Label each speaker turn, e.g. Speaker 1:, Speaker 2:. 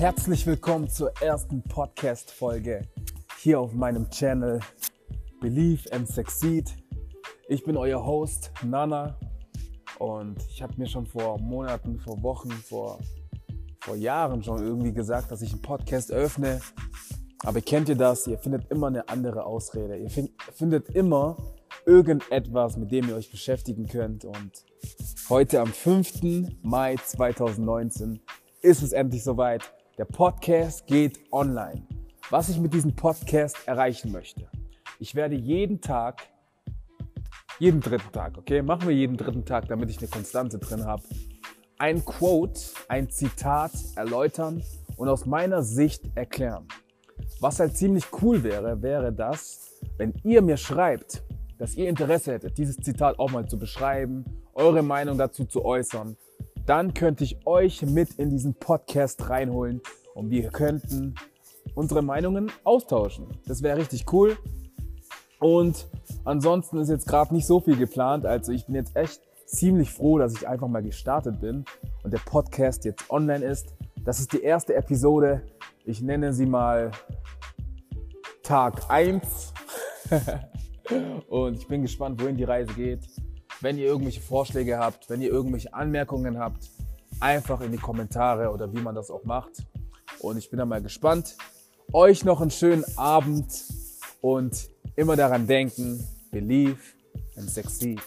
Speaker 1: Herzlich willkommen zur ersten Podcast-Folge hier auf meinem Channel Believe and Succeed. Ich bin euer Host Nana und ich habe mir schon vor Monaten, vor Wochen, vor, vor Jahren schon irgendwie gesagt, dass ich einen Podcast öffne. Aber kennt ihr das? Ihr findet immer eine andere Ausrede. Ihr find, findet immer irgendetwas, mit dem ihr euch beschäftigen könnt. Und heute am 5. Mai 2019 ist es endlich soweit. Der Podcast geht online. Was ich mit diesem Podcast erreichen möchte. Ich werde jeden Tag, jeden dritten Tag, okay, machen wir jeden dritten Tag, damit ich eine Konstante drin habe, ein Quote, ein Zitat erläutern und aus meiner Sicht erklären. Was halt ziemlich cool wäre, wäre das, wenn ihr mir schreibt, dass ihr Interesse hättet, dieses Zitat auch mal zu beschreiben, eure Meinung dazu zu äußern, dann könnte ich euch mit in diesen Podcast reinholen und wir könnten unsere Meinungen austauschen. Das wäre richtig cool. Und ansonsten ist jetzt gerade nicht so viel geplant. Also ich bin jetzt echt ziemlich froh, dass ich einfach mal gestartet bin und der Podcast jetzt online ist. Das ist die erste Episode. Ich nenne sie mal Tag 1. Und ich bin gespannt, wohin die Reise geht. Wenn ihr irgendwelche Vorschläge habt, wenn ihr irgendwelche Anmerkungen habt, einfach in die Kommentare oder wie man das auch macht. Und ich bin dann mal gespannt. Euch noch einen schönen Abend und immer daran denken, believe and succeed.